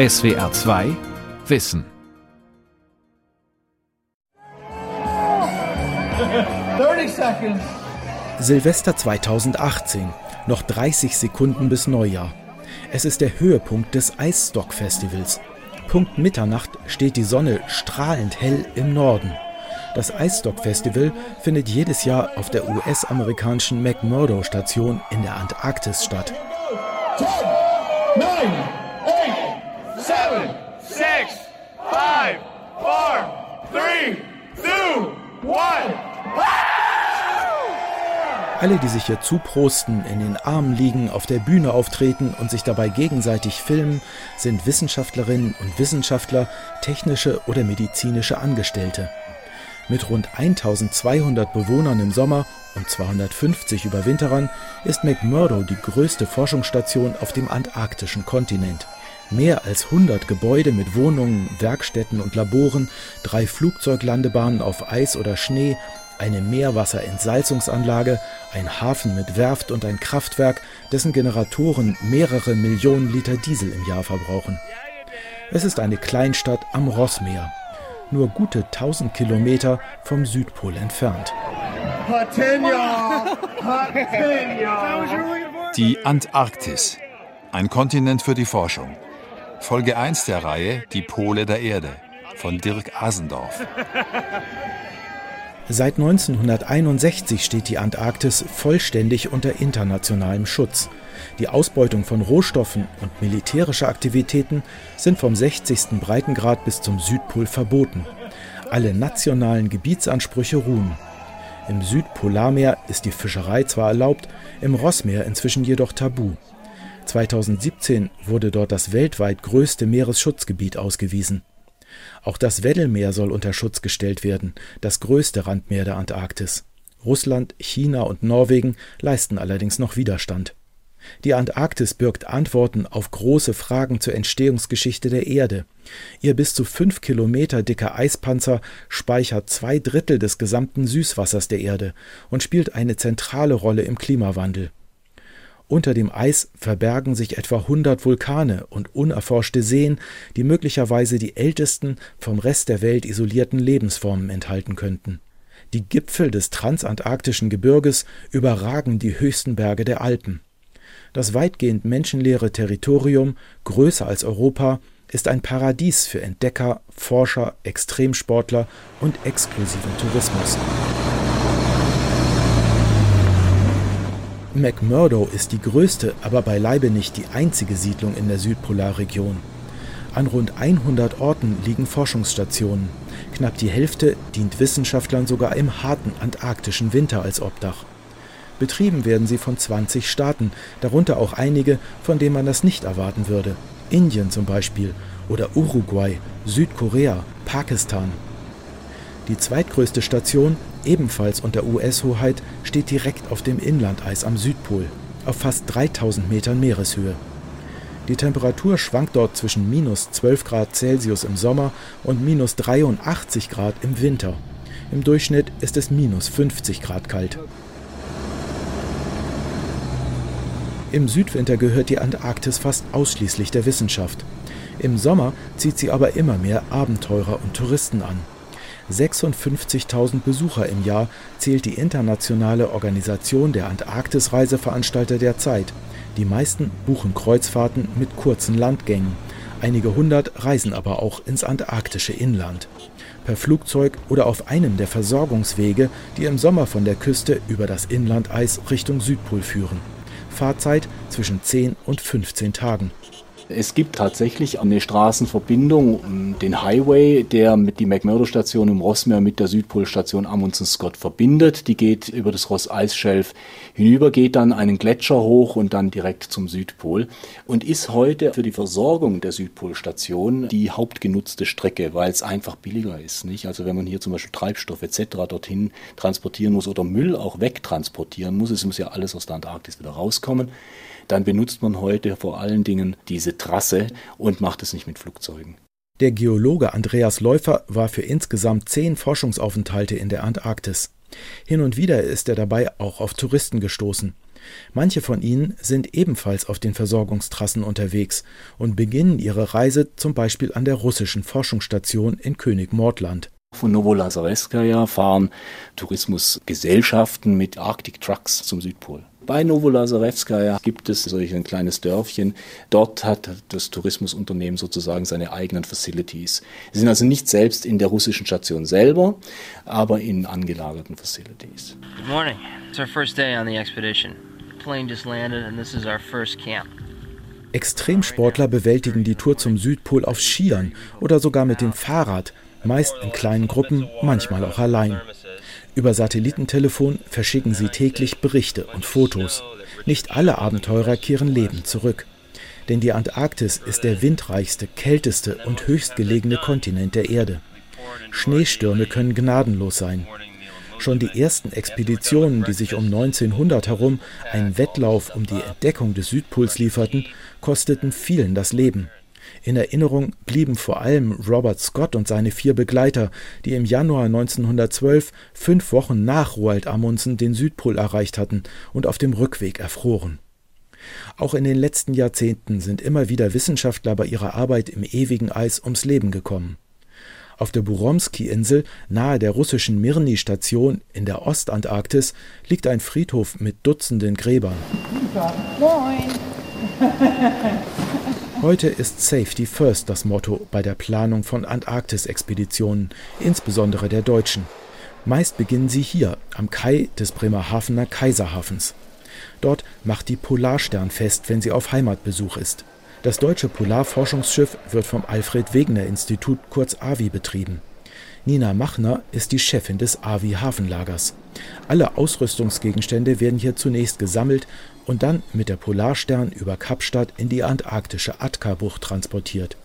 SWR 2 Wissen. Silvester 2018. Noch 30 Sekunden bis Neujahr. Es ist der Höhepunkt des Eisstock-Festivals. Punkt Mitternacht steht die Sonne strahlend hell im Norden. Das Eisstock-Festival findet jedes Jahr auf der US-amerikanischen McMurdo-Station in der Antarktis statt. 10, 9, 8, 7, 6, 5, 4, 3, 2, 1. Alle, die sich hier zuprosten, in den Armen liegen, auf der Bühne auftreten und sich dabei gegenseitig filmen, sind Wissenschaftlerinnen und Wissenschaftler, technische oder medizinische Angestellte. Mit rund 1200 Bewohnern im Sommer und 250 Überwinterern ist McMurdo die größte Forschungsstation auf dem antarktischen Kontinent. Mehr als 100 Gebäude mit Wohnungen, Werkstätten und Laboren, drei Flugzeuglandebahnen auf Eis oder Schnee eine Meerwasserentsalzungsanlage, ein Hafen mit Werft und ein Kraftwerk, dessen Generatoren mehrere Millionen Liter Diesel im Jahr verbrauchen. Es ist eine Kleinstadt am Rossmeer, nur gute 1000 Kilometer vom Südpol entfernt. Die Antarktis, ein Kontinent für die Forschung. Folge 1 der Reihe Die Pole der Erde von Dirk Asendorf. Seit 1961 steht die Antarktis vollständig unter internationalem Schutz. Die Ausbeutung von Rohstoffen und militärische Aktivitäten sind vom 60. Breitengrad bis zum Südpol verboten. Alle nationalen Gebietsansprüche ruhen. Im Südpolarmeer ist die Fischerei zwar erlaubt, im Rossmeer inzwischen jedoch tabu. 2017 wurde dort das weltweit größte Meeresschutzgebiet ausgewiesen. Auch das Weddellmeer soll unter Schutz gestellt werden, das größte Randmeer der Antarktis. Russland, China und Norwegen leisten allerdings noch Widerstand. Die Antarktis birgt Antworten auf große Fragen zur Entstehungsgeschichte der Erde. Ihr bis zu fünf Kilometer dicker Eispanzer speichert zwei Drittel des gesamten Süßwassers der Erde und spielt eine zentrale Rolle im Klimawandel. Unter dem Eis verbergen sich etwa 100 Vulkane und unerforschte Seen, die möglicherweise die ältesten, vom Rest der Welt isolierten Lebensformen enthalten könnten. Die Gipfel des transantarktischen Gebirges überragen die höchsten Berge der Alpen. Das weitgehend menschenleere Territorium, größer als Europa, ist ein Paradies für Entdecker, Forscher, Extremsportler und exklusiven Tourismus. McMurdo ist die größte, aber beileibe nicht die einzige Siedlung in der Südpolarregion. An rund 100 Orten liegen Forschungsstationen. Knapp die Hälfte dient Wissenschaftlern sogar im harten antarktischen Winter als Obdach. Betrieben werden sie von 20 Staaten, darunter auch einige, von denen man das nicht erwarten würde. Indien zum Beispiel oder Uruguay, Südkorea, Pakistan. Die zweitgrößte Station, ebenfalls unter US-Hoheit, steht direkt auf dem Inlandeis am Südpol, auf fast 3000 Metern Meereshöhe. Die Temperatur schwankt dort zwischen minus 12 Grad Celsius im Sommer und minus 83 Grad im Winter. Im Durchschnitt ist es minus 50 Grad kalt. Im Südwinter gehört die Antarktis fast ausschließlich der Wissenschaft. Im Sommer zieht sie aber immer mehr Abenteurer und Touristen an. 56.000 Besucher im Jahr zählt die internationale Organisation der Antarktis-Reiseveranstalter der Zeit. Die meisten buchen Kreuzfahrten mit kurzen Landgängen. Einige hundert reisen aber auch ins antarktische Inland. Per Flugzeug oder auf einem der Versorgungswege, die im Sommer von der Küste über das Inlandeis Richtung Südpol führen. Fahrzeit zwischen 10 und 15 Tagen. Es gibt tatsächlich eine Straßenverbindung, den Highway, der mit die McMurdo-Station im Rossmeer mit der Südpolstation Amundsen Scott verbindet. Die geht über das Ross-Eisschelf hinüber, geht dann einen Gletscher hoch und dann direkt zum Südpol und ist heute für die Versorgung der Südpolstation die hauptgenutzte Strecke, weil es einfach billiger ist. Nicht? Also wenn man hier zum Beispiel Treibstoff etc. dorthin transportieren muss oder Müll auch wegtransportieren muss, es muss ja alles aus der Antarktis wieder rauskommen dann benutzt man heute vor allen Dingen diese Trasse und macht es nicht mit Flugzeugen. Der Geologe Andreas Läufer war für insgesamt zehn Forschungsaufenthalte in der Antarktis. Hin und wieder ist er dabei auch auf Touristen gestoßen. Manche von ihnen sind ebenfalls auf den Versorgungstrassen unterwegs und beginnen ihre Reise zum Beispiel an der russischen Forschungsstation in König-Mordland. Von Novolazarevskaya fahren Tourismusgesellschaften mit Arctic Trucks zum Südpol. Bei Novolazarevskaya gibt es solch ein kleines Dörfchen. Dort hat das Tourismusunternehmen sozusagen seine eigenen Facilities. Sie sind also nicht selbst in der russischen Station selber, aber in angelagerten Facilities. Good morning. It's our first day on the expedition. Plane just landed and this is our first camp. Extremsportler bewältigen die Tour zum Südpol auf Skiern oder sogar mit dem Fahrrad, meist in kleinen Gruppen, manchmal auch allein. Über Satellitentelefon verschicken sie täglich Berichte und Fotos. Nicht alle Abenteurer kehren lebend zurück. Denn die Antarktis ist der windreichste, kälteste und höchstgelegene Kontinent der Erde. Schneestürme können gnadenlos sein. Schon die ersten Expeditionen, die sich um 1900 herum einen Wettlauf um die Entdeckung des Südpols lieferten, kosteten vielen das Leben. In Erinnerung blieben vor allem Robert Scott und seine vier Begleiter, die im Januar 1912, fünf Wochen nach Roald Amundsen, den Südpol erreicht hatten und auf dem Rückweg erfroren. Auch in den letzten Jahrzehnten sind immer wieder Wissenschaftler bei ihrer Arbeit im ewigen Eis ums Leben gekommen. Auf der Buromski-Insel nahe der russischen Mirny-Station in der Ostantarktis liegt ein Friedhof mit Dutzenden Gräbern. Moin! Heute ist Safety First das Motto bei der Planung von Antarktis-Expeditionen, insbesondere der deutschen. Meist beginnen sie hier, am Kai des Bremerhavener Kaiserhafens. Dort macht die Polarstern fest, wenn sie auf Heimatbesuch ist. Das deutsche Polarforschungsschiff wird vom Alfred Wegener Institut kurz AVI betrieben. Nina Machner ist die Chefin des AVI Hafenlagers. Alle Ausrüstungsgegenstände werden hier zunächst gesammelt und dann mit der Polarstern über Kapstadt in die antarktische Atka-Bucht transportiert.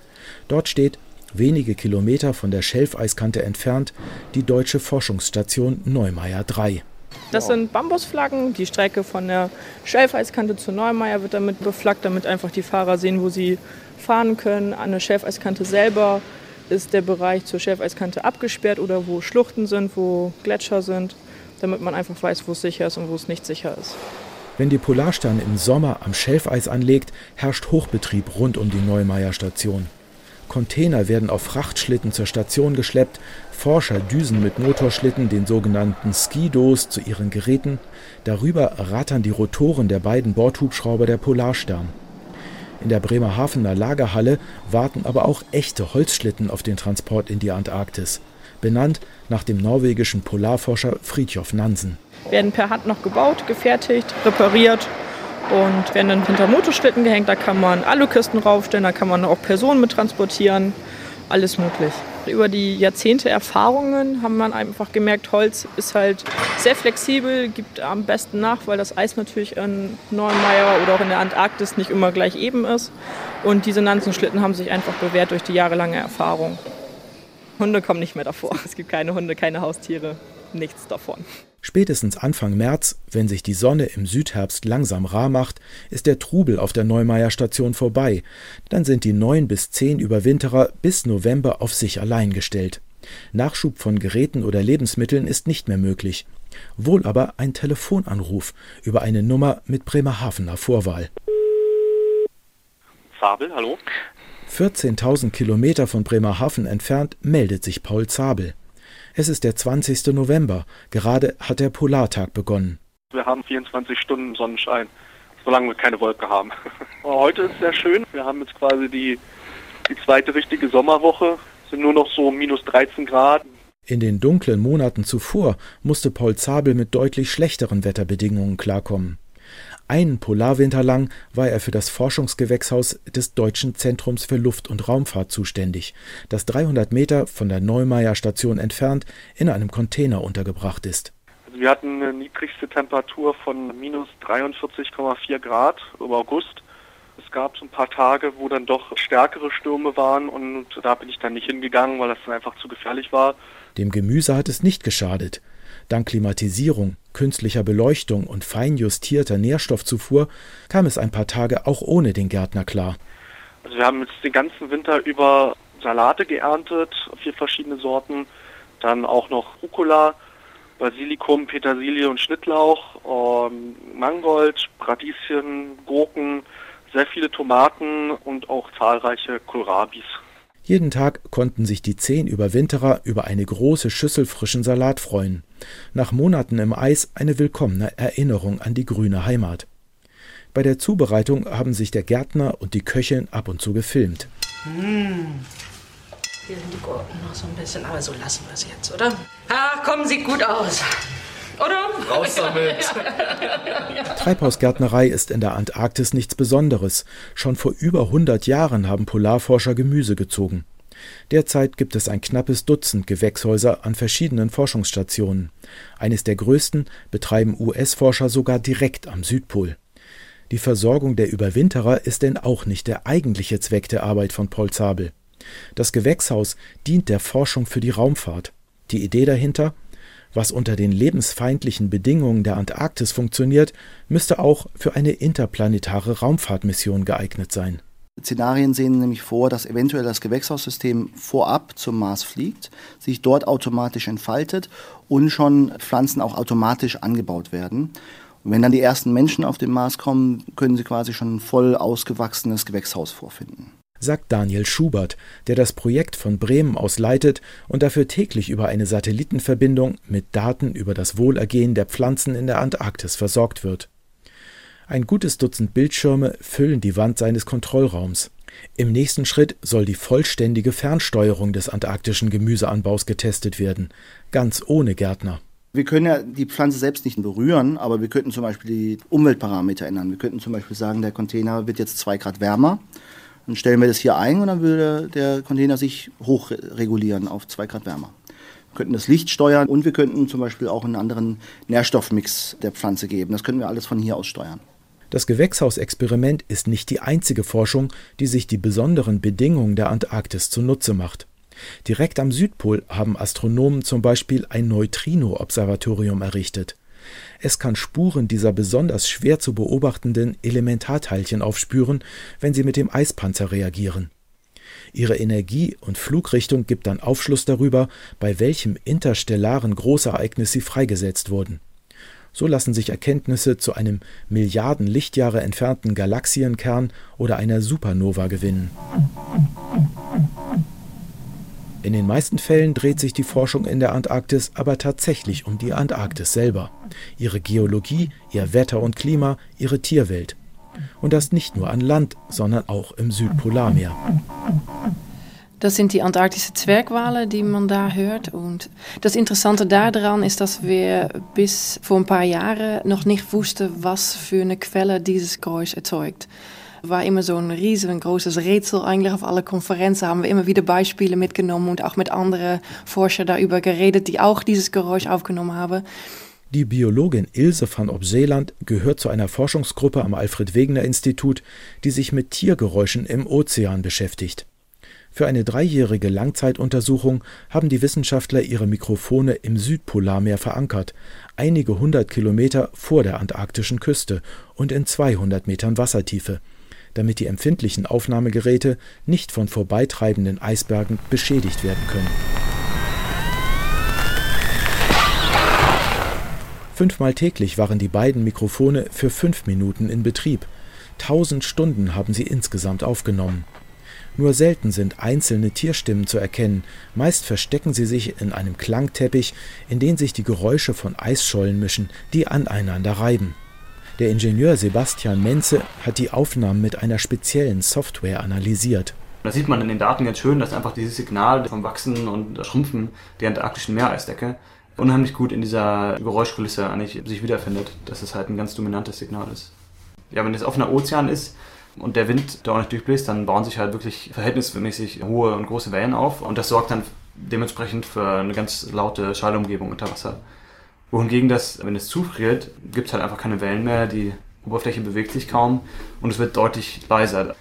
Dort steht, wenige Kilometer von der Schelfeiskante entfernt, die deutsche Forschungsstation Neumeier 3. Das sind Bambusflaggen. Die Strecke von der Schelfeiskante zur Neumeier wird damit beflaggt, damit einfach die Fahrer sehen, wo sie fahren können. An der Schelfeiskante selber ist der Bereich zur Schelfeiskante abgesperrt oder wo Schluchten sind, wo Gletscher sind, damit man einfach weiß, wo es sicher ist und wo es nicht sicher ist. Wenn die Polarstern im Sommer am Schelfeis anlegt, herrscht Hochbetrieb rund um die Neumeier Station. Container werden auf Frachtschlitten zur Station geschleppt, Forscher düsen mit Motorschlitten, den sogenannten Skidos, zu ihren Geräten. Darüber rattern die Rotoren der beiden Bordhubschrauber der Polarstern. In der Bremerhavener Lagerhalle warten aber auch echte Holzschlitten auf den Transport in die Antarktis, benannt nach dem norwegischen Polarforscher Fridtjof Nansen werden per Hand noch gebaut, gefertigt, repariert und werden dann hinter Motorschlitten gehängt. Da kann man Alukisten raufstellen, da kann man auch Personen mit transportieren, alles möglich. Über die Jahrzehnte Erfahrungen haben man einfach gemerkt, Holz ist halt sehr flexibel, gibt am besten nach, weil das Eis natürlich in Neumeier oder auch in der Antarktis nicht immer gleich eben ist. Und diese Nansenschlitten haben sich einfach bewährt durch die jahrelange Erfahrung. Hunde kommen nicht mehr davor. Es gibt keine Hunde, keine Haustiere, nichts davon. Spätestens Anfang März, wenn sich die Sonne im Südherbst langsam rar macht, ist der Trubel auf der Neumeier Station vorbei. Dann sind die neun bis zehn Überwinterer bis November auf sich allein gestellt. Nachschub von Geräten oder Lebensmitteln ist nicht mehr möglich. Wohl aber ein Telefonanruf über eine Nummer mit Bremerhavener Vorwahl. Zabel, hallo? 14.000 Kilometer von Bremerhaven entfernt meldet sich Paul Zabel. Es ist der 20. November. Gerade hat der Polartag begonnen. Wir haben 24 Stunden Sonnenschein, solange wir keine Wolke haben. Heute ist sehr schön. Wir haben jetzt quasi die, die zweite richtige Sommerwoche. Es sind nur noch so minus 13 Grad. In den dunklen Monaten zuvor musste Paul Zabel mit deutlich schlechteren Wetterbedingungen klarkommen. Einen Polarwinter lang war er für das Forschungsgewächshaus des Deutschen Zentrums für Luft- und Raumfahrt zuständig, das 300 Meter von der Neumeier Station entfernt in einem Container untergebracht ist. Also wir hatten eine niedrigste Temperatur von minus 43,4 Grad im August. Es gab so ein paar Tage, wo dann doch stärkere Stürme waren und da bin ich dann nicht hingegangen, weil das dann einfach zu gefährlich war. Dem Gemüse hat es nicht geschadet. Dank Klimatisierung, künstlicher Beleuchtung und fein justierter Nährstoffzufuhr kam es ein paar Tage auch ohne den Gärtner klar. Also wir haben jetzt den ganzen Winter über Salate geerntet, vier verschiedene Sorten, dann auch noch Rucola Basilikum, Petersilie und Schnittlauch, ähm, Mangold, Radieschen, Gurken, sehr viele Tomaten und auch zahlreiche Kohlrabis. Jeden Tag konnten sich die zehn Überwinterer über eine große Schüssel frischen Salat freuen. Nach Monaten im Eis eine willkommene Erinnerung an die grüne Heimat. Bei der Zubereitung haben sich der Gärtner und die Köchin ab und zu gefilmt. Mmh. Hier sind die Gurken noch so ein bisschen, aber so lassen wir es jetzt, oder? Ah, kommen, sieht gut aus. Oder? Raus damit! Treibhausgärtnerei ist in der Antarktis nichts Besonderes. Schon vor über 100 Jahren haben Polarforscher Gemüse gezogen. Derzeit gibt es ein knappes Dutzend Gewächshäuser an verschiedenen Forschungsstationen. Eines der größten betreiben US-Forscher sogar direkt am Südpol. Die Versorgung der Überwinterer ist denn auch nicht der eigentliche Zweck der Arbeit von Paul Zabel. Das Gewächshaus dient der Forschung für die Raumfahrt. Die Idee dahinter? Was unter den lebensfeindlichen Bedingungen der Antarktis funktioniert, müsste auch für eine interplanetare Raumfahrtmission geeignet sein. Szenarien sehen nämlich vor, dass eventuell das Gewächshaussystem vorab zum Mars fliegt, sich dort automatisch entfaltet und schon Pflanzen auch automatisch angebaut werden. Und wenn dann die ersten Menschen auf den Mars kommen, können sie quasi schon ein voll ausgewachsenes Gewächshaus vorfinden. Sagt Daniel Schubert, der das Projekt von Bremen aus leitet und dafür täglich über eine Satellitenverbindung mit Daten über das Wohlergehen der Pflanzen in der Antarktis versorgt wird. Ein gutes Dutzend Bildschirme füllen die Wand seines Kontrollraums. Im nächsten Schritt soll die vollständige Fernsteuerung des antarktischen Gemüseanbaus getestet werden, ganz ohne Gärtner. Wir können ja die Pflanze selbst nicht berühren, aber wir könnten zum Beispiel die Umweltparameter ändern. Wir könnten zum Beispiel sagen, der Container wird jetzt zwei Grad wärmer. Dann stellen wir das hier ein und dann würde der Container sich hochregulieren auf zwei Grad wärmer. Wir könnten das Licht steuern und wir könnten zum Beispiel auch einen anderen Nährstoffmix der Pflanze geben. Das können wir alles von hier aus steuern. Das Gewächshausexperiment ist nicht die einzige Forschung, die sich die besonderen Bedingungen der Antarktis zunutze macht. Direkt am Südpol haben Astronomen zum Beispiel ein Neutrino-Observatorium errichtet. Es kann Spuren dieser besonders schwer zu beobachtenden Elementarteilchen aufspüren, wenn sie mit dem Eispanzer reagieren. Ihre Energie und Flugrichtung gibt dann Aufschluss darüber, bei welchem interstellaren Großereignis sie freigesetzt wurden. So lassen sich Erkenntnisse zu einem Milliarden Lichtjahre entfernten Galaxienkern oder einer Supernova gewinnen. In den meisten Fällen dreht sich die Forschung in der Antarktis aber tatsächlich um die Antarktis selber, ihre Geologie, ihr Wetter und Klima, ihre Tierwelt. Und das nicht nur an Land, sondern auch im Südpolarmeer. Das sind die antarktische Zwergwale, die man da hört. Und das Interessante daran ist, dass wir bis vor ein paar Jahren noch nicht wussten, was für eine Quelle dieses Geräusch erzeugt war immer so ein riesengroßes Rätsel. Eigentlich auf alle Konferenzen haben wir immer wieder Beispiele mitgenommen und auch mit anderen Forschern darüber geredet, die auch dieses Geräusch aufgenommen haben. Die Biologin Ilse van Opseeland gehört zu einer Forschungsgruppe am Alfred-Wegener-Institut, die sich mit Tiergeräuschen im Ozean beschäftigt. Für eine dreijährige Langzeituntersuchung haben die Wissenschaftler ihre Mikrofone im Südpolarmeer verankert, einige hundert Kilometer vor der antarktischen Küste und in 200 Metern Wassertiefe damit die empfindlichen Aufnahmegeräte nicht von vorbeitreibenden Eisbergen beschädigt werden können. Fünfmal täglich waren die beiden Mikrofone für fünf Minuten in Betrieb. Tausend Stunden haben sie insgesamt aufgenommen. Nur selten sind einzelne Tierstimmen zu erkennen, meist verstecken sie sich in einem Klangteppich, in den sich die Geräusche von Eisschollen mischen, die aneinander reiben. Der Ingenieur Sebastian Menze hat die Aufnahmen mit einer speziellen Software analysiert. Da sieht man in den Daten ganz schön, dass einfach dieses Signal vom Wachsen und Schrumpfen der antarktischen Meereisdecke unheimlich gut in dieser Geräuschkulisse eigentlich sich wiederfindet, dass es halt ein ganz dominantes Signal ist. Ja, wenn es offener Ozean ist und der Wind da auch nicht durchbläst, dann bauen sich halt wirklich verhältnismäßig hohe und große Wellen auf und das sorgt dann dementsprechend für eine ganz laute Schallumgebung unter Wasser. Wohingegen das, wenn es zufriert, gibt es halt einfach keine Wellen mehr, die Oberfläche bewegt sich kaum und es wird deutlich leiser.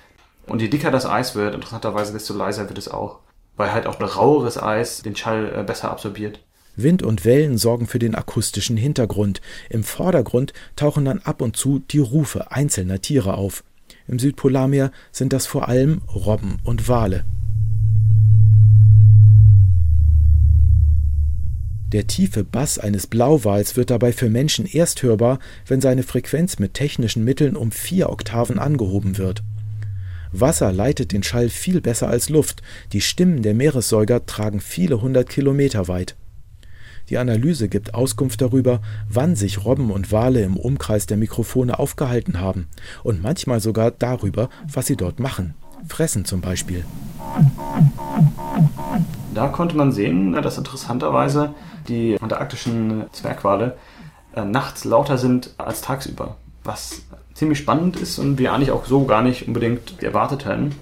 Und je dicker das Eis wird, interessanterweise, desto leiser wird es auch. Weil halt auch raueres Eis den Schall äh, besser absorbiert. Wind und Wellen sorgen für den akustischen Hintergrund. Im Vordergrund tauchen dann ab und zu die Rufe einzelner Tiere auf. Im Südpolarmeer sind das vor allem Robben und Wale. Der tiefe Bass eines Blauwals wird dabei für Menschen erst hörbar, wenn seine Frequenz mit technischen Mitteln um vier Oktaven angehoben wird. Wasser leitet den Schall viel besser als Luft, die Stimmen der Meeressäuger tragen viele hundert Kilometer weit. Die Analyse gibt Auskunft darüber, wann sich Robben und Wale im Umkreis der Mikrofone aufgehalten haben und manchmal sogar darüber, was sie dort machen. Fressen zum Beispiel. Da konnte man sehen, dass interessanterweise die antarktischen Zwergwale äh, nachts lauter sind als tagsüber. Was ziemlich spannend ist und wir eigentlich auch so gar nicht unbedingt erwartet hätten.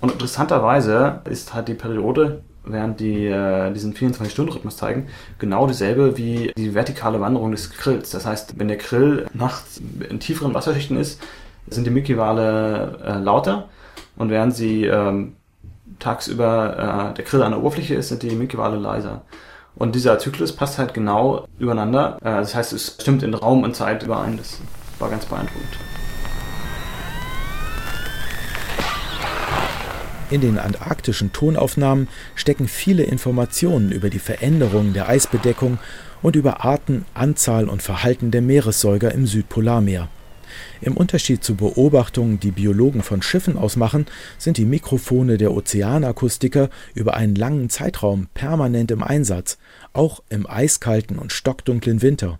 Und interessanterweise ist halt die Periode, während die äh, diesen 24-Stunden-Rhythmus zeigen, genau dieselbe wie die vertikale Wanderung des Krills. Das heißt, wenn der Krill nachts in tieferen Wasserschichten ist, sind die Mickey-Wale äh, lauter und während sie ähm, tagsüber äh, der Krill an der Oberfläche ist, sind die Mickey-Wale leiser. Und dieser Zyklus passt halt genau übereinander. Äh, das heißt, es stimmt in Raum und Zeit überein. Das war ganz beeindruckend. In den antarktischen Tonaufnahmen stecken viele Informationen über die Veränderungen der Eisbedeckung und über Arten, Anzahl und Verhalten der Meeressäuger im Südpolarmeer. Im Unterschied zu Beobachtungen, die Biologen von Schiffen aus machen, sind die Mikrofone der Ozeanakustiker über einen langen Zeitraum permanent im Einsatz, auch im eiskalten und stockdunklen Winter.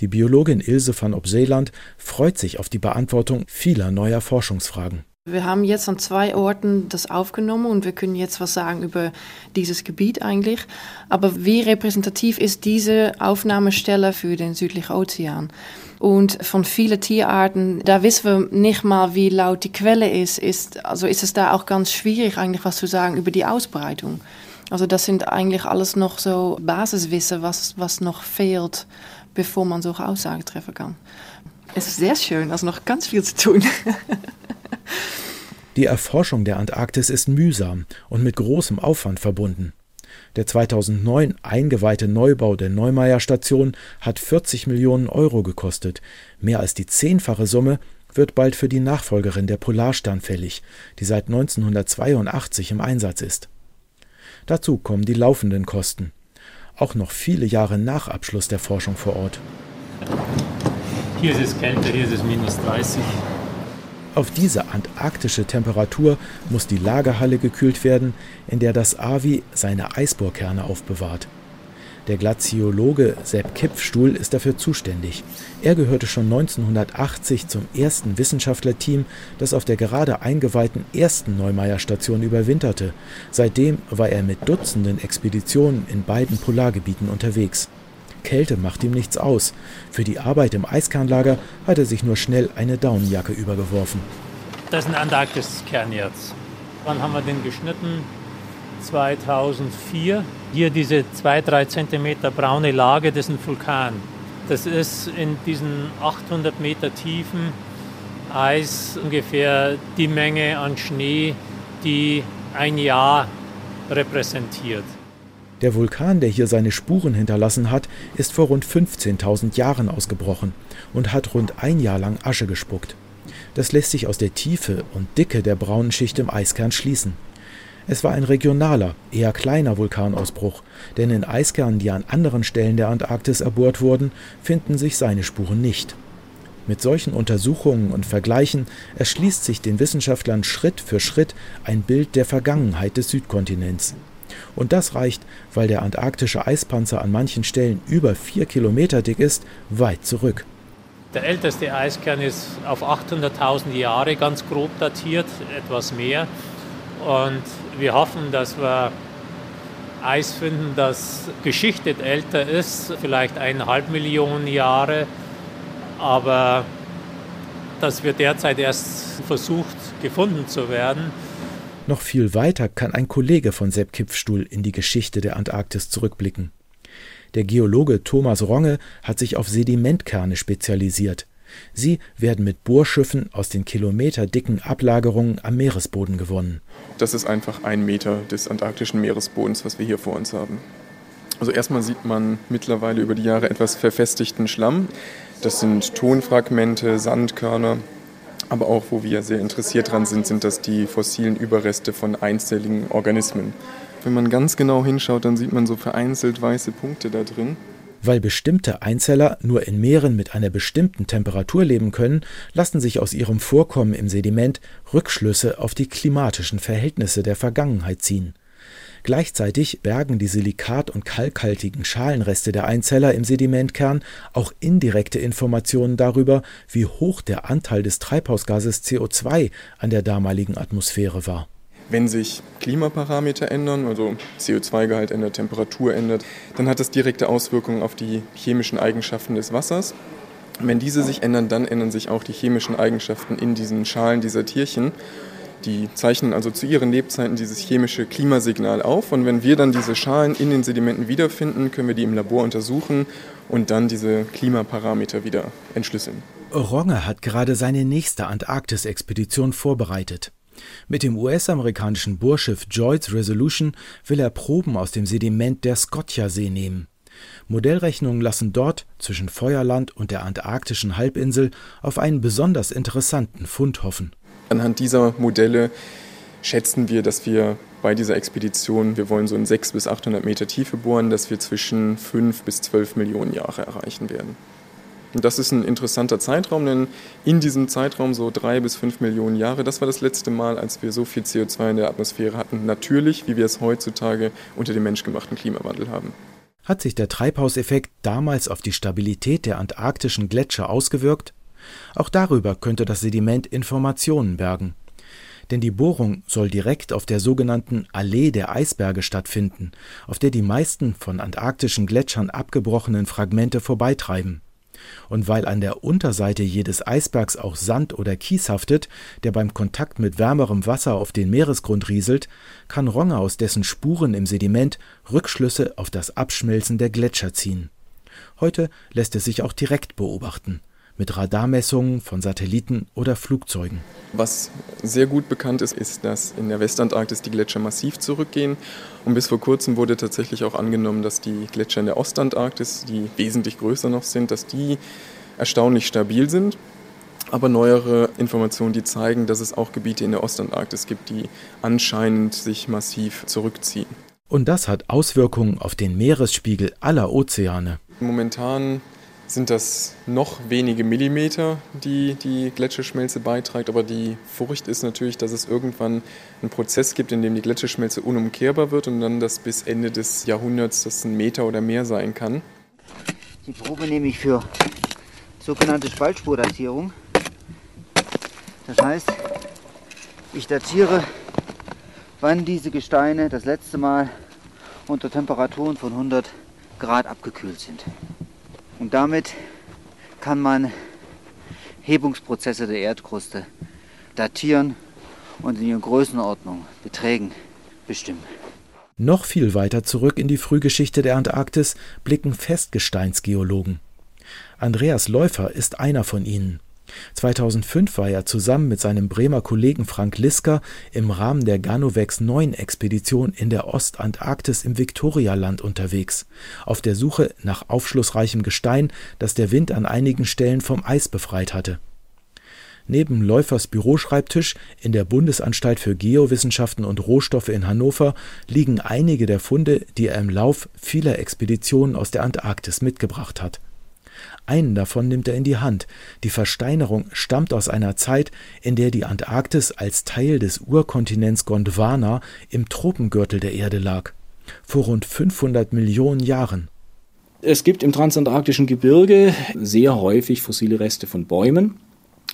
Die Biologin Ilse van Opseeland freut sich auf die Beantwortung vieler neuer Forschungsfragen. Wir haben jetzt an zwei Orten das aufgenommen und wir können jetzt was sagen über dieses Gebiet eigentlich. Aber wie repräsentativ ist diese Aufnahmestelle für den südlichen Ozean? Und von vielen Tierarten, da wissen wir nicht mal, wie laut die Quelle ist. ist also ist es da auch ganz schwierig, eigentlich was zu sagen über die Ausbreitung. Also das sind eigentlich alles noch so Basiswissen, was, was noch fehlt, bevor man solche Aussagen treffen kann. Es ist sehr schön, also noch ganz viel zu tun. Die Erforschung der Antarktis ist mühsam und mit großem Aufwand verbunden. Der 2009 eingeweihte Neubau der Neumeier Station hat 40 Millionen Euro gekostet. Mehr als die zehnfache Summe wird bald für die Nachfolgerin der Polarstern fällig, die seit 1982 im Einsatz ist. Dazu kommen die laufenden Kosten. Auch noch viele Jahre nach Abschluss der Forschung vor Ort. Hier ist es kälter, hier ist es minus 30. Auf diese antarktische Temperatur muss die Lagerhalle gekühlt werden, in der das AVI seine Eisbohrkerne aufbewahrt. Der Glaziologe Sepp Kipfstuhl ist dafür zuständig. Er gehörte schon 1980 zum ersten Wissenschaftlerteam, das auf der gerade eingeweihten ersten Neumeier-Station überwinterte. Seitdem war er mit Dutzenden Expeditionen in beiden Polargebieten unterwegs. Kälte macht ihm nichts aus. Für die Arbeit im Eiskernlager hat er sich nur schnell eine Daunenjacke übergeworfen. Das ist ein Antarktiskern jetzt. Wann haben wir den geschnitten? 2004. Hier diese 2-3 Zentimeter braune Lage, das ist ein Vulkan. Das ist in diesen 800 Meter tiefen Eis ungefähr die Menge an Schnee, die ein Jahr repräsentiert. Der Vulkan, der hier seine Spuren hinterlassen hat, ist vor rund 15.000 Jahren ausgebrochen und hat rund ein Jahr lang Asche gespuckt. Das lässt sich aus der Tiefe und Dicke der braunen Schicht im Eiskern schließen. Es war ein regionaler, eher kleiner Vulkanausbruch, denn in Eiskernen, die an anderen Stellen der Antarktis erbohrt wurden, finden sich seine Spuren nicht. Mit solchen Untersuchungen und Vergleichen erschließt sich den Wissenschaftlern Schritt für Schritt ein Bild der Vergangenheit des Südkontinents. Und das reicht, weil der antarktische Eispanzer an manchen Stellen über vier Kilometer dick ist, weit zurück. Der älteste Eiskern ist auf 800.000 Jahre ganz grob datiert, etwas mehr. Und wir hoffen, dass wir Eis finden, das geschichtet älter ist, vielleicht eineinhalb Millionen Jahre, aber das wird derzeit erst versucht gefunden zu werden. Noch viel weiter kann ein Kollege von Sepp Kipfstuhl in die Geschichte der Antarktis zurückblicken. Der Geologe Thomas Ronge hat sich auf Sedimentkerne spezialisiert. Sie werden mit Bohrschiffen aus den kilometerdicken Ablagerungen am Meeresboden gewonnen. Das ist einfach ein Meter des antarktischen Meeresbodens, was wir hier vor uns haben. Also erstmal sieht man mittlerweile über die Jahre etwas verfestigten Schlamm. Das sind Tonfragmente, Sandkörner, aber auch, wo wir sehr interessiert dran sind, sind das die fossilen Überreste von einzelligen Organismen. Wenn man ganz genau hinschaut, dann sieht man so vereinzelt weiße Punkte da drin. Weil bestimmte Einzeller nur in Meeren mit einer bestimmten Temperatur leben können, lassen sich aus ihrem Vorkommen im Sediment Rückschlüsse auf die klimatischen Verhältnisse der Vergangenheit ziehen. Gleichzeitig bergen die silikat- und kalkhaltigen Schalenreste der Einzeller im Sedimentkern auch indirekte Informationen darüber, wie hoch der Anteil des Treibhausgases CO2 an der damaligen Atmosphäre war. Wenn sich Klimaparameter ändern, also CO2-Gehalt ändert, Temperatur ändert, dann hat das direkte Auswirkungen auf die chemischen Eigenschaften des Wassers. Wenn diese sich ändern, dann ändern sich auch die chemischen Eigenschaften in diesen Schalen dieser Tierchen. Die zeichnen also zu ihren Lebzeiten dieses chemische Klimasignal auf. Und wenn wir dann diese Schalen in den Sedimenten wiederfinden, können wir die im Labor untersuchen und dann diese Klimaparameter wieder entschlüsseln. Ronge hat gerade seine nächste Antarktis-Expedition vorbereitet. Mit dem US-amerikanischen Bohrschiff Joyce Resolution will er Proben aus dem Sediment der Scotia-See nehmen. Modellrechnungen lassen dort zwischen Feuerland und der antarktischen Halbinsel auf einen besonders interessanten Fund hoffen. Anhand dieser Modelle schätzen wir, dass wir bei dieser Expedition, wir wollen so in 600 bis 800 Meter Tiefe bohren, dass wir zwischen 5 bis 12 Millionen Jahre erreichen werden. Und das ist ein interessanter Zeitraum, denn in diesem Zeitraum so drei bis fünf Millionen Jahre, das war das letzte Mal, als wir so viel CO2 in der Atmosphäre hatten, natürlich, wie wir es heutzutage unter dem menschgemachten Klimawandel haben. Hat sich der Treibhauseffekt damals auf die Stabilität der antarktischen Gletscher ausgewirkt? Auch darüber könnte das Sediment Informationen bergen. Denn die Bohrung soll direkt auf der sogenannten Allee der Eisberge stattfinden, auf der die meisten von antarktischen Gletschern abgebrochenen Fragmente vorbeitreiben. Und weil an der Unterseite jedes Eisbergs auch Sand oder Kies haftet, der beim Kontakt mit wärmerem Wasser auf den Meeresgrund rieselt, kann Ronge aus dessen Spuren im Sediment Rückschlüsse auf das Abschmelzen der Gletscher ziehen. Heute lässt es sich auch direkt beobachten mit Radarmessungen von Satelliten oder Flugzeugen. Was sehr gut bekannt ist, ist, dass in der Westantarktis die Gletscher massiv zurückgehen. Und bis vor kurzem wurde tatsächlich auch angenommen, dass die Gletscher in der Ostantarktis, die wesentlich größer noch sind, dass die erstaunlich stabil sind. Aber neuere Informationen, die zeigen, dass es auch Gebiete in der Ostantarktis gibt, die anscheinend sich massiv zurückziehen. Und das hat Auswirkungen auf den Meeresspiegel aller Ozeane. Momentan sind das noch wenige Millimeter, die die Gletscherschmelze beiträgt. Aber die Furcht ist natürlich, dass es irgendwann einen Prozess gibt, in dem die Gletscherschmelze unumkehrbar wird und dann das bis Ende des Jahrhunderts das ein Meter oder mehr sein kann. Die Probe nehme ich für sogenannte Spaltspurdatierung. Das heißt, ich datiere, wann diese Gesteine das letzte Mal unter Temperaturen von 100 Grad abgekühlt sind. Und damit kann man Hebungsprozesse der Erdkruste datieren und in ihrer Größenordnung, Beträgen bestimmen. Noch viel weiter zurück in die Frühgeschichte der Antarktis blicken Festgesteinsgeologen. Andreas Läufer ist einer von ihnen. 2005 war er zusammen mit seinem Bremer Kollegen Frank Lisker im Rahmen der Ganovex 9 Expedition in der Ostantarktis im Viktorialand unterwegs, auf der Suche nach aufschlussreichem Gestein, das der Wind an einigen Stellen vom Eis befreit hatte. Neben Läufers Büroschreibtisch in der Bundesanstalt für Geowissenschaften und Rohstoffe in Hannover liegen einige der Funde, die er im Lauf vieler Expeditionen aus der Antarktis mitgebracht hat einen davon nimmt er in die Hand. Die Versteinerung stammt aus einer Zeit, in der die Antarktis als Teil des Urkontinents Gondwana im Tropengürtel der Erde lag. Vor rund 500 Millionen Jahren. Es gibt im transantarktischen Gebirge sehr häufig fossile Reste von Bäumen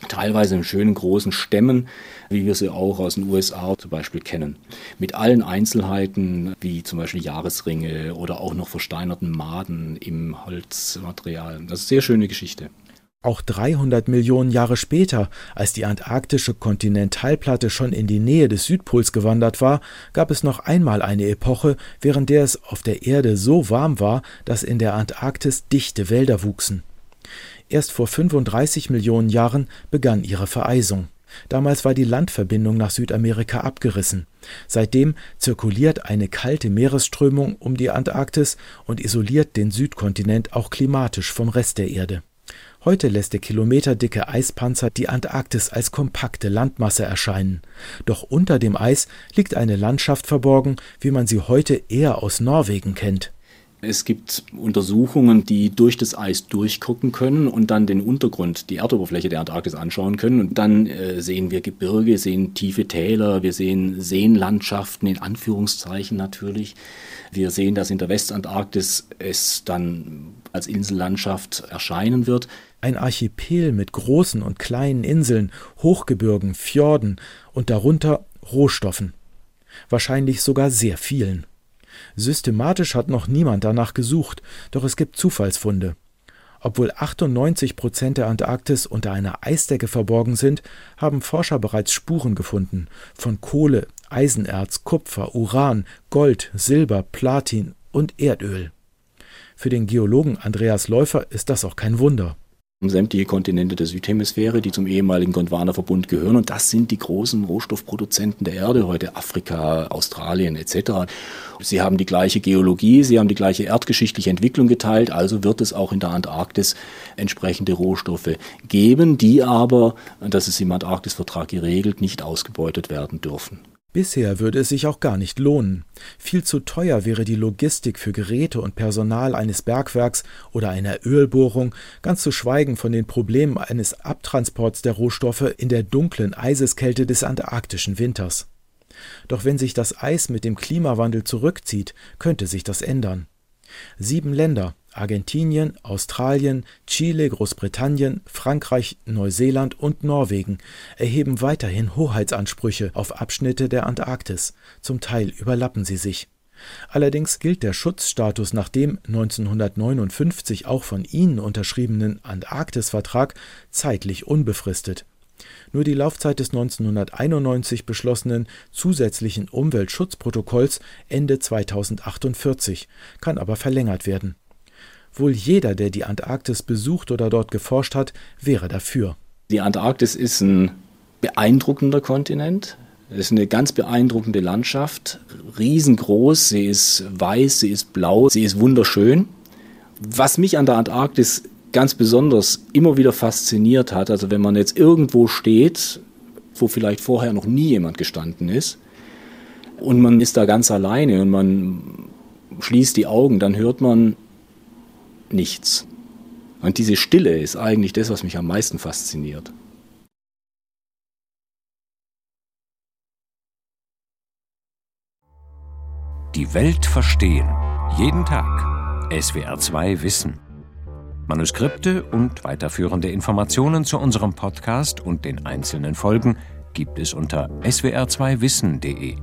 teilweise in schönen großen Stämmen, wie wir sie auch aus den USA zum Beispiel kennen. Mit allen Einzelheiten, wie zum Beispiel Jahresringe oder auch noch versteinerten Maden im Holzmaterial. Das ist eine sehr schöne Geschichte. Auch 300 Millionen Jahre später, als die antarktische Kontinentalplatte schon in die Nähe des Südpols gewandert war, gab es noch einmal eine Epoche, während der es auf der Erde so warm war, dass in der Antarktis dichte Wälder wuchsen. Erst vor 35 Millionen Jahren begann ihre Vereisung. Damals war die Landverbindung nach Südamerika abgerissen. Seitdem zirkuliert eine kalte Meeresströmung um die Antarktis und isoliert den Südkontinent auch klimatisch vom Rest der Erde. Heute lässt der kilometerdicke Eispanzer die Antarktis als kompakte Landmasse erscheinen. Doch unter dem Eis liegt eine Landschaft verborgen, wie man sie heute eher aus Norwegen kennt. Es gibt Untersuchungen, die durch das Eis durchgucken können und dann den Untergrund, die Erdoberfläche der Antarktis anschauen können. Und dann äh, sehen wir Gebirge, sehen tiefe Täler, wir sehen Seenlandschaften, in Anführungszeichen natürlich. Wir sehen, dass in der Westantarktis es dann als Insellandschaft erscheinen wird. Ein Archipel mit großen und kleinen Inseln, Hochgebirgen, Fjorden und darunter Rohstoffen. Wahrscheinlich sogar sehr vielen. Systematisch hat noch niemand danach gesucht, doch es gibt Zufallsfunde. Obwohl 98 Prozent der Antarktis unter einer Eisdecke verborgen sind, haben Forscher bereits Spuren gefunden von Kohle, Eisenerz, Kupfer, Uran, Gold, Silber, Platin und Erdöl. Für den Geologen Andreas Läufer ist das auch kein Wunder sämtliche Kontinente der Südhemisphäre, die zum ehemaligen Gondwana-Verbund gehören. Und das sind die großen Rohstoffproduzenten der Erde heute, Afrika, Australien etc. Sie haben die gleiche Geologie, sie haben die gleiche erdgeschichtliche Entwicklung geteilt, also wird es auch in der Antarktis entsprechende Rohstoffe geben, die aber, das ist im Antarktisvertrag geregelt, nicht ausgebeutet werden dürfen. Bisher würde es sich auch gar nicht lohnen. Viel zu teuer wäre die Logistik für Geräte und Personal eines Bergwerks oder einer Ölbohrung, ganz zu schweigen von den Problemen eines Abtransports der Rohstoffe in der dunklen Eiseskälte des antarktischen Winters. Doch wenn sich das Eis mit dem Klimawandel zurückzieht, könnte sich das ändern. Sieben Länder, Argentinien, Australien, Chile, Großbritannien, Frankreich, Neuseeland und Norwegen erheben weiterhin Hoheitsansprüche auf Abschnitte der Antarktis, zum Teil überlappen sie sich. Allerdings gilt der Schutzstatus nach dem 1959 auch von ihnen unterschriebenen Antarktisvertrag zeitlich unbefristet. Nur die Laufzeit des 1991 beschlossenen zusätzlichen Umweltschutzprotokolls Ende 2048 kann aber verlängert werden Wohl jeder, der die Antarktis besucht oder dort geforscht hat, wäre dafür. Die Antarktis ist ein beeindruckender Kontinent. Es ist eine ganz beeindruckende Landschaft, riesengroß, sie ist weiß, sie ist blau, sie ist wunderschön. Was mich an der Antarktis ganz besonders immer wieder fasziniert hat, also wenn man jetzt irgendwo steht, wo vielleicht vorher noch nie jemand gestanden ist, und man ist da ganz alleine und man schließt die Augen, dann hört man nichts. Und diese Stille ist eigentlich das, was mich am meisten fasziniert. Die Welt verstehen. Jeden Tag. SWR2 Wissen. Manuskripte und weiterführende Informationen zu unserem Podcast und den einzelnen Folgen gibt es unter swr2wissen.de.